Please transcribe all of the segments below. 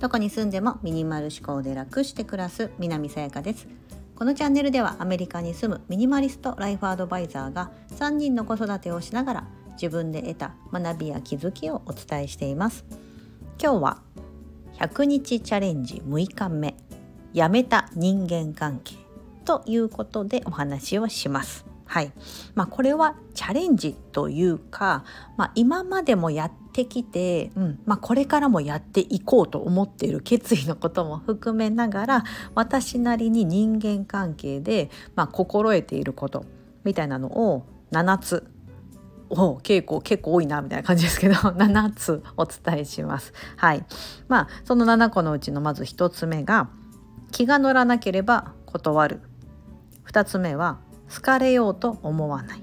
どこに住んでもミニマル思考で楽して暮らす南さやかです。このチャンネルではアメリカに住むミニマリストライフアドバイザーが3人の子育てをしながら自分で得た学びや気づきをお伝えしています。今日は100日チャレンジ6日目やめた人間関係ということでお話をします。はい。まあ、これはチャレンジというか、まあ、今までもやってきて、うん。まあ、これからもやっていこうと思っている決意のことも含めながら私なりに人間関係で、まあ、心得ていることみたいなのを7つお結構結構多いなみたいな感じですけど 7つお伝えします。はい。まあ、その7個のうちのまず1つ目が気が乗らなければ断る。2つ目は好かれようと思わない。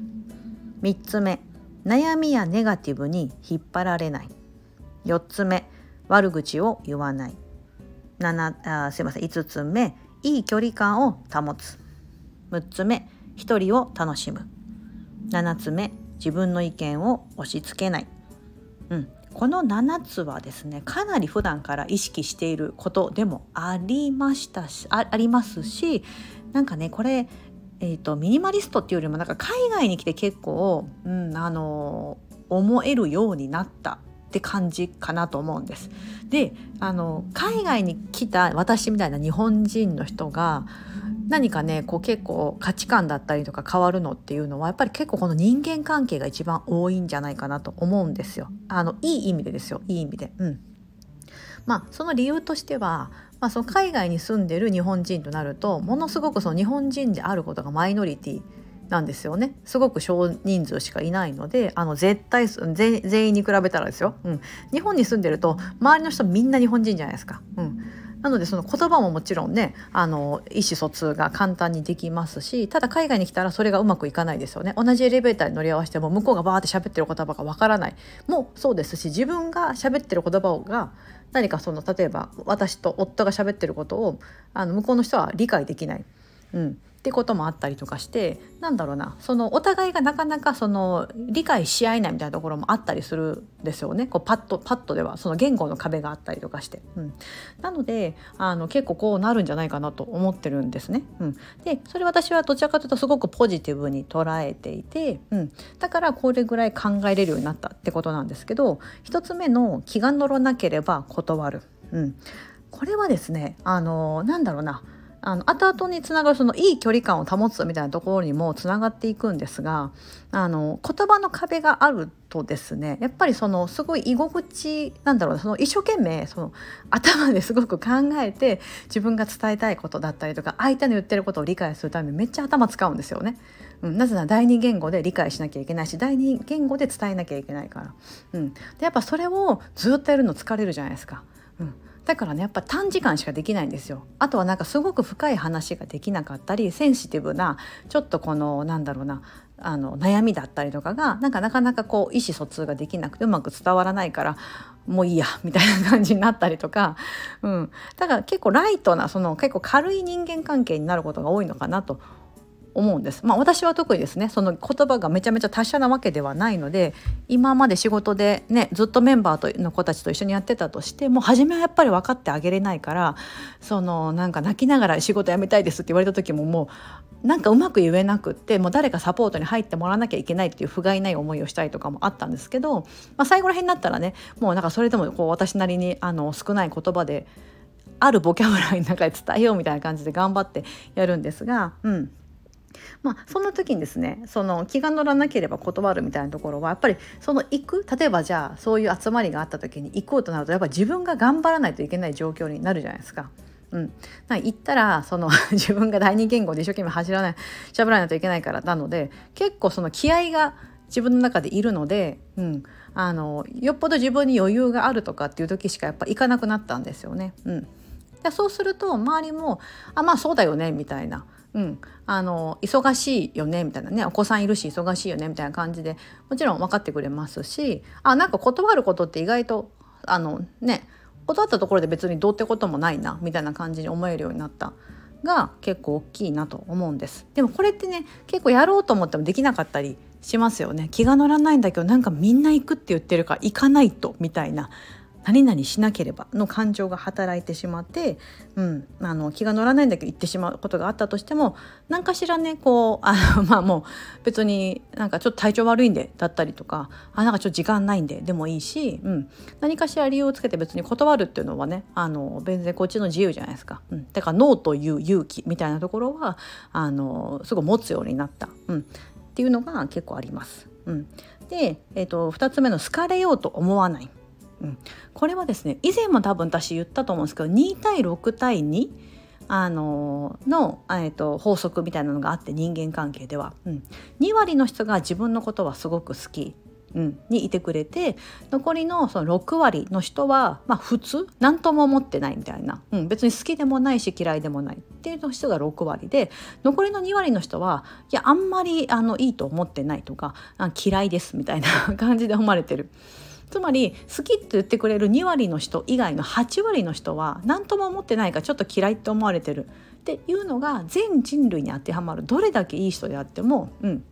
3つ目悩みやネガティブに引っ張られない。4つ目悪口を言わない。7あすいません。5つ目いい距離感を保つ。6つ目一人を楽しむ。7つ目自分の意見を押し付けない、うん、この7つはですねかなり普段から意識していることでもありましたしありますしなんかねこれえーと、ミニマリストっていうよりもなんか海外に来て結構、うん、あの思えるようになったって感じかなと思うんです。であの海外に来た私みたいな日本人の人が何かねこう結構価値観だったりとか変わるのっていうのはやっぱり結構この人間関係が一番多いんじゃないかなと思うんですよ。あのいい意味でですよいい意味で。うん、まあその理由としてはまあ、その海外に住んでる日本人となるとものすごくその日本人であることがマイノリティなんですよね。すごく少人数しかいないのであの絶対全員に比べたらですよ、うん、日本に住んでると周りの人みんな日本人じゃないですか。うん。なのでその言葉ももちろんねあの意思疎通が簡単にできますしただ海外に来たらそれがうまくいかないですよね。同じエレベーターに乗り合わせても向こうがバーって喋ってる言葉がわからない。もそうですし自分が喋ってる言葉が何かその例えば私と夫が喋ってることをあの向こうの人は理解できない。うん。ってこともあったりとかしてなんだろうなそのお互いがなかなかその理解し合えないみたいなところもあったりするんですよね。こうパッとパッとではその言語の壁があったりとかして、うん、なのであの結構こうなるんじゃないかなと思ってるんですね。うん、でそれ私はどちらかというとすごくポジティブに捉えていて、うん、だからこれぐらい考えれるようになったってことなんですけど一つ目の気が乗らなければ断る。うん、これはですねあのなんだろうなあの後々につながるそのいい距離感を保つみたいなところにもつながっていくんですがあの言葉の壁があるとですねやっぱりそのすごい居心地なんだろうその一生懸命その頭ですごく考えて自分が伝えたいことだったりとか相手の言ってることを理解するためにめっちゃ頭使うんですよね。うん、なぜなら第二言語で理解しなきゃいけないし第二言語で伝えなきゃいけないから。うん、でやっぱそれをずっとやるの疲れるじゃないですか。うんだからねやっぱ短時間しかできないんですよ。あとはなんかすごく深い話ができなかったりセンシティブなちょっとこのなんだろうなあの悩みだったりとかがなんかなかなかこう意思疎通ができなくてうまく伝わらないからもういいやみたいな感じになったりとか、うん、だから結構ライトなその結構軽い人間関係になることが多いのかなと思うんです。まあ、私は特にですねその言葉がめちゃめちゃ達者なわけではないので今まで仕事でねずっとメンバーとの子たちと一緒にやってたとしても初めはやっぱり分かってあげれないからそのなんか泣きながら仕事辞めたいですって言われた時ももうなんかうまく言えなくってもう誰かサポートに入ってもらわなきゃいけないっていう不甲斐ない思いをしたりとかもあったんですけど、まあ、最後ら辺になったらねもうなんかそれでもこう私なりにあの少ない言葉であるボキャブラリーの中で伝えようみたいな感じで頑張ってやるんですが、うん、まあ、そんな時にですねその気が乗らなければ断るみたいなところはやっぱりその行く例えばじゃあそういう集まりがあった時に行こうとなるとやっぱ自分が頑張らないといけない状況になるじゃないですか。うん、行ったらその 自分が第二言語で一生懸命走らないしゃべらないといけないからなので結構その気合が自分の中でいるので、うん、あのよっぽど自分に余裕があるとかっていう時しかやっぱ行かなくなったんですよね。うん、でそうすると周りも「あまあそうだよね」みたいなうん、あの忙しいよねみたいなね。お子さんいるし忙しいよねみたいな感じでもちろん分かってくれますし。あなんか断ることって意外とあのね断ったところで別にどうってこともないなみたいな感じに思えるようになったが結構大きいなと思うんです。でもこれってね結構やろうと思ってもできなかったりしますよね。気が乗らないんだけどなんかみんな行くって言ってるから行かないとみたいな。何々しなければの感情が働いてしまって、うん、あの気が乗らないんだけど言ってしまうことがあったとしても何かしらねこうあの まあもう別になんかちょっと体調悪いんでだったりとかあなんかちょっと時間ないんででもいいし、うん、何かしら理由をつけて別に断るっていうのはねあの全然こっちの自由じゃないですか。うん、だからノーという勇気みたいなところはあのすごい持つようになった、うん、っていうのが結構あります。うん、で、えーと、2つ目の好かれようと思わない。うん、これはですね以前も多分私言ったと思うんですけど2対6対2あのの、えーと、法則みたいなのがあって人間関係では、うん、2割の人が自分のことはすごく好きうん、にいてくれて残りのその6割の人は、まあ、普通何とも思ってないみたいな、うん、別に好きでもないし嫌いでもない。っていう人が6割で残りの2割の人はいやあんまりあのいいと思ってないとか嫌いですみたいな感じで思われてる。つまり好きって言ってくれる2割の人以外の8割の人は何とも思ってないかちょっと嫌いって思われてるっていうのが全人類に当てはまるどれだけいい人であっても、うん、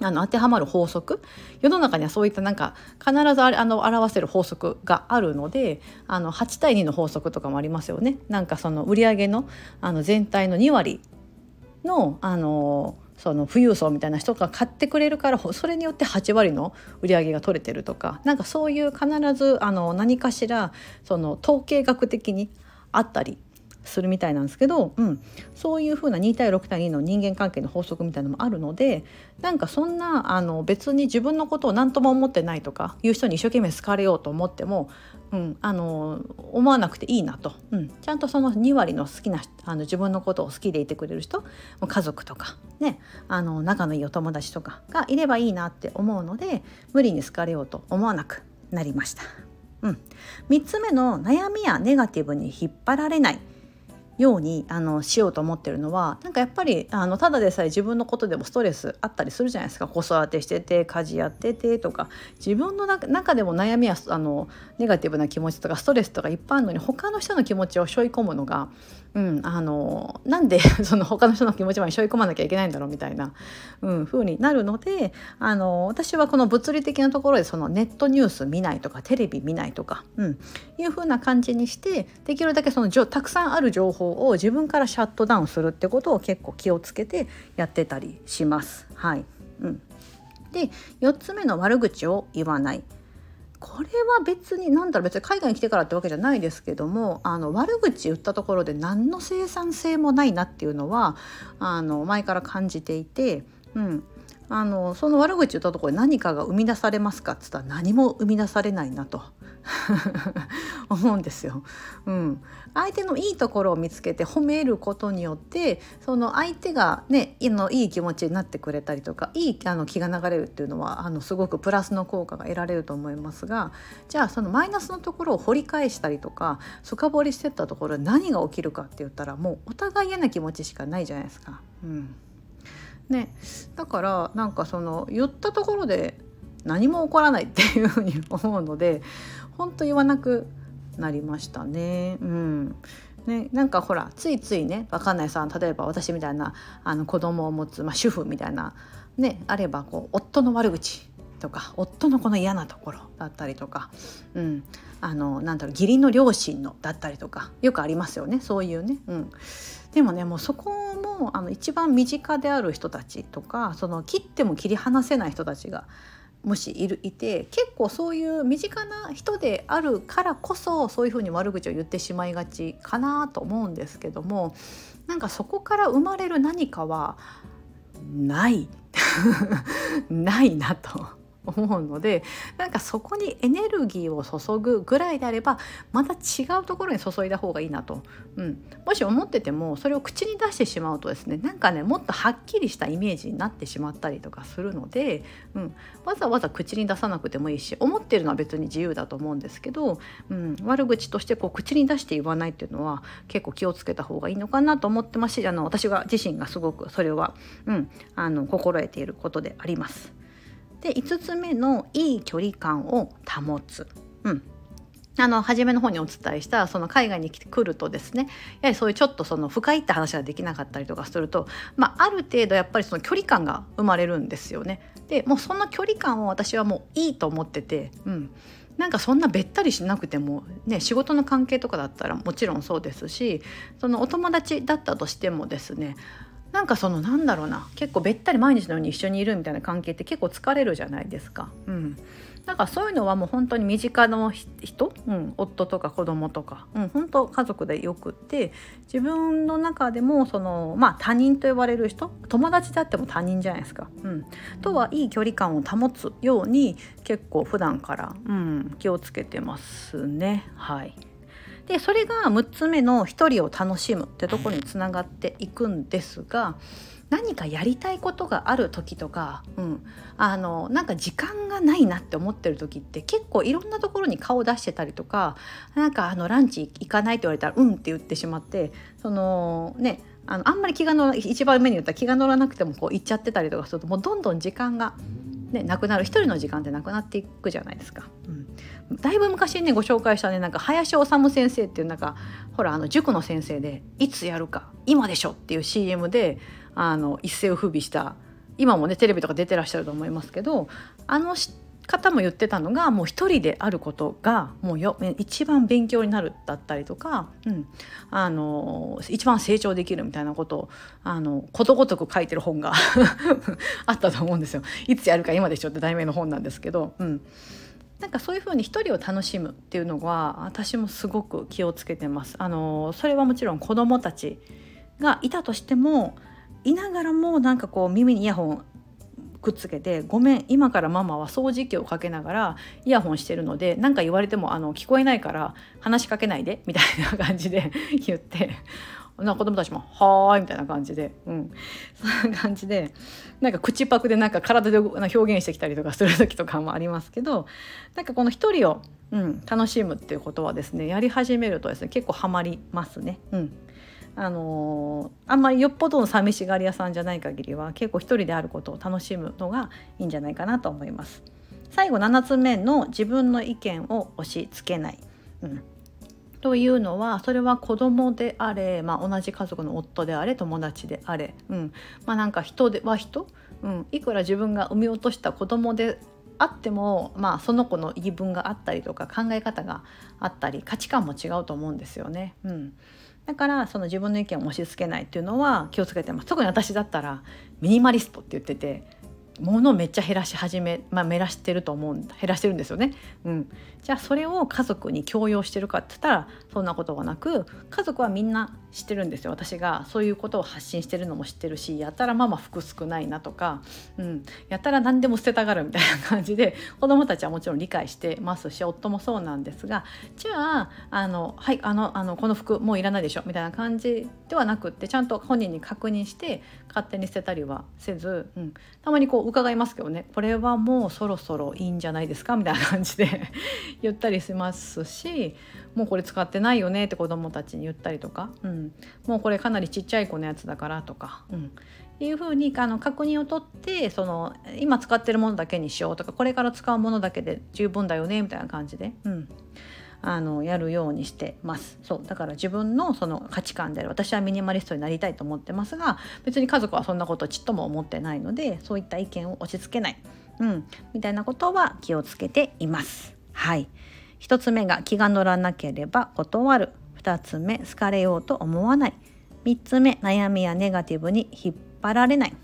あの当てはまる法則世の中にはそういったなんか必ずあの表せる法則があるのであの8対2の法則とかもありますよね。なんかその売上のあの全体の2割のあのその富裕層みたいな人が買ってくれるからそれによって8割の売り上げが取れてるとかなんかそういう必ずあの何かしらその統計学的にあったりするみたいなんですけど、うん、そういうふうな2対6対2の人間関係の法則みたいなのもあるのでなんかそんなあの別に自分のことを何とも思ってないとかいう人に一生懸命好かれようと思っても、うん、あの思わなくていいなと、うん、ちゃんとその2割の好きなあの自分のことを好きでいてくれる人家族とか、ね、あの仲のいいお友達とかがいればいいなって思うので無理に好かれようと思わなくなりました。うん、3つ目の悩みやネガティブに引っ張られない。ようにあのしようと思ってるのはなんかやっぱりあのただでさえ自分のことでもストレスあったりするじゃないですか。子育てしてて家事やっててとか。自分の中でも悩みやあのネガティブな気持ちとかストレスとかいっぱいあるのに他の人の気持ちを背負い込むのがうん、あのなんで その他の人の気持ちまで背負い込まなきゃいけないんだろうみたいな、うん、風になるのであの私はこの物理的なところでそのネットニュース見ないとかテレビ見ないとか、うん、いう風な感じにしてできるだけそのたくさんある情報を自分からシャットダウンするってことを結構気をつけてやってたりします。はいうん、で4つ目の悪口を言わない。これは別に何だろう別に海外に来てからってわけじゃないですけどもあの悪口言ったところで何の生産性もないなっていうのはあの前から感じていて、うん、あのその悪口言ったところで何かが生み出されますかっつったら何も生み出されないなと。思うんですよ。うん、相手のいいところを見つけて褒めることによってその相手がねいのいい気持ちになってくれたりとかいいあの気が流れるっていうのはあのすごくプラスの効果が得られると思いますがじゃあそのマイナスのところを掘り返したりとか深掘りしてったところ何が起きるかって言ったらもうお互い嫌な気持ちしかないじゃないですか。うんね、だからなんかその言ったところで何も起こらないっていうふうに思うので本当言わなくなりましたね。うんね、なんかほらついついね分かんないさ例えば私みたいなあの子供を持つ、まあ、主婦みたいな、ね、あればこう夫の悪口とか夫のこの嫌なところだったりとか、うん、あのなんだろう義理の両親のだったりとかよくありますよねそういうね。うんでもねもうそこもあの一番身近である人たちとかその切っても切り離せない人たちがもしいるいて結構そういう身近な人であるからこそそういうふうに悪口を言ってしまいがちかなと思うんですけどもなんかそこから生まれる何かはない ないなと。思うのでなんかそこにエネルギーを注ぐぐらいであればまた違うところに注いだ方がいいなと、うん、もし思っててもそれを口に出してしまうとですねなんかねもっとはっきりしたイメージになってしまったりとかするので、うん、わざわざ口に出さなくてもいいし思ってるのは別に自由だと思うんですけど、うん、悪口としてこう口に出して言わないっていうのは結構気をつけた方がいいのかなと思ってますしあの私が自身がすごくそれは、うん、あの心得ていることであります。で5つ目のいい距離感を保つ。うんあの初めの方にお伝えしたその海外に来るとですねやはりそういうちょっとその深いって話ができなかったりとかすると、まあ、ある程度やっぱりその距離感が生まれるんですよね。でもうその距離感を私はもういいと思ってて、うん、なんかそんなべったりしなくてもね仕事の関係とかだったらもちろんそうですしそのお友達だったとしてもですねなんかそのなんだろうな結構べったり毎日のように一緒にいるみたいな関係って結構疲れるじゃないですか。うん、なんかそういうのはもう本当に身近の人、うん、夫とか子供とか、うん、本当家族でよくって自分の中でもその、まあ、他人と呼ばれる人？友達であっても他人じゃないですか、うん、とはいい距離感を保つように結構普段から、うん、気をつけてますね。はい。でそれが6つ目の「一人を楽しむ」ってところにつながっていくんですが何かやりたいことがある時とか、うん、あのなんか時間がないなって思ってる時って結構いろんなところに顔を出してたりとかなんかあのランチ行かないって言われたら「うん」って言ってしまってそのねあのあんまり気が乗ら一番目に言ったら気が乗らなくてもこう行っちゃってたりとかするともうどんどん時間が、ね、なくなる一人の時間ってなくなっていくじゃないですか。うん、だいぶ昔にねご紹介したねなんか林修先生っていうなんかほらあの塾の先生で「いつやるか今でしょ」っていう CM であの一世を風靡した今もねテレビとか出てらっしゃると思いますけどあの方も言ってたのがもう一人であることがもうよ一番勉強になるだったりとか、うん、あの一番成長できるみたいなことをあのことごとく書いてる本が あったと思うんですよ。いつやるか今でしょって題名の本なんですけど、うん、なんかそういうふうに一人を楽しむっていうのは私もすごく気をつけてます。あのそれはもちろん子どもたちがいたとしてもいながらもなんかこう耳にイヤホンくっつけて「ごめん今からママは掃除機をかけながらイヤホンしてるので何か言われてもあの聞こえないから話しかけないで」みたいな感じで 言ってな子供たちも「はーい」みたいな感じで、うん、そんな感じでなんか口パクでなんか体で表現してきたりとかする時とかもありますけどなんかこの一人を、うん、楽しむっていうことはですねやり始めるとですね結構ハマりますね。うんあの、あんまりよっぽどの寂しがり屋さんじゃない限りは結構一人であることを楽しむのがいいんじゃないかなと思います。最後7つ目の自分の意見を押し付けない。うんというのはそれは子供であれ、まあ、同じ家族の夫であれ友達であれ、うんまあ、なんか人では人、うん、いくら自分が産み落とした子供であっても、まあ、その子の言い分があったりとか考え方があったり価値観も違うと思うんですよね。うんだからその自分の意見を押し付けないっていうのは気をつけてます。特に私だったらミニマリストって言ってて物をめっちゃ減らし始め、まあ、減らしてると思う減らしてるんですよね、うん、じゃあそれを家族に強要してるかって言ったらそんなことはなく家族はみんな知ってるんですよ。私がそういうことを発信してるのも知ってるしやったらママ服少ないなとか、うん、やったら何でも捨てたがるみたいな感じで子どもたちはもちろん理解してますし夫もそうなんですがじゃああのはいあのあのこの服もういらないでしょみたいな感じではなくってちゃんと本人に確認して勝手に捨てたりはせず、うん、たまにこう伺いますけどね。これはもうそろそろいいんじゃないですかみたいな感じで 言ったりしますしもうこれ使ってないよねって子どもたちに言ったりとか、うん、もうこれかなりちっちゃい子のやつだからとか、うん、いうふうにあの確認を取ってその今使ってるものだけにしようとかこれから使うものだけで十分だよねみたいな感じで、うん、あのやるようにしてます。そう。だから自分のその価値観である私はミニマリストになりたいと思ってますが別に家族はそんなことちっとも思ってないのでそういった意見を押し付けない、うん、みたいなことは気をつけています。はい。1つ目が気が乗らなければ断る。2つ目好かれようと思わない。3つ目悩みやネガティブに引っ張られない。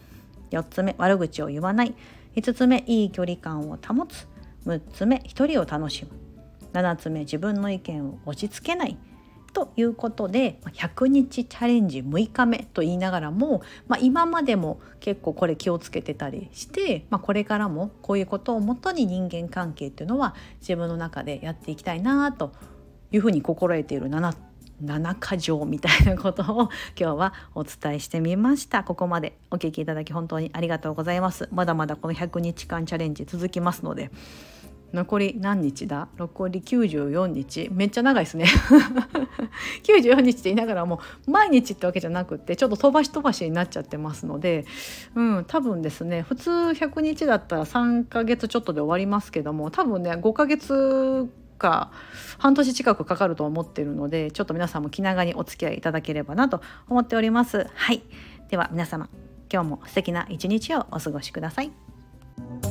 4つ目悪口を言わない。5つ目いい距離感を保つ。6つ目一人を楽しむ。7つ目自分の意見を押し付けないということで100日チャレンジ6日目と言いながらも、まあ、今までも結構これ気をつけてたりして、まあ、これからもこういうことをもとに人間関係っていうのは自分の中でやっていきたいなというふうに心得ている7 7か条みたいなことを今日はお伝えしてみました。ここまでお聞きいただき本当にありがとうございます。まだまだこの100日間チャレンジ続きますので残り何日だ？残り94日めっちゃ長いですね 94日って言いながらも毎日ってわけじゃなくってちょっと飛ばし飛ばしになっちゃってますので、うん、多分ですね普通100日だったら3ヶ月ちょっとで終わりますけども多分ね5ヶ月か半年近くかかると思ってるのでちょっと皆さんも気長にお付き合いいただければなと思っております。はいでは皆様今日も素敵な一日をお過ごしください。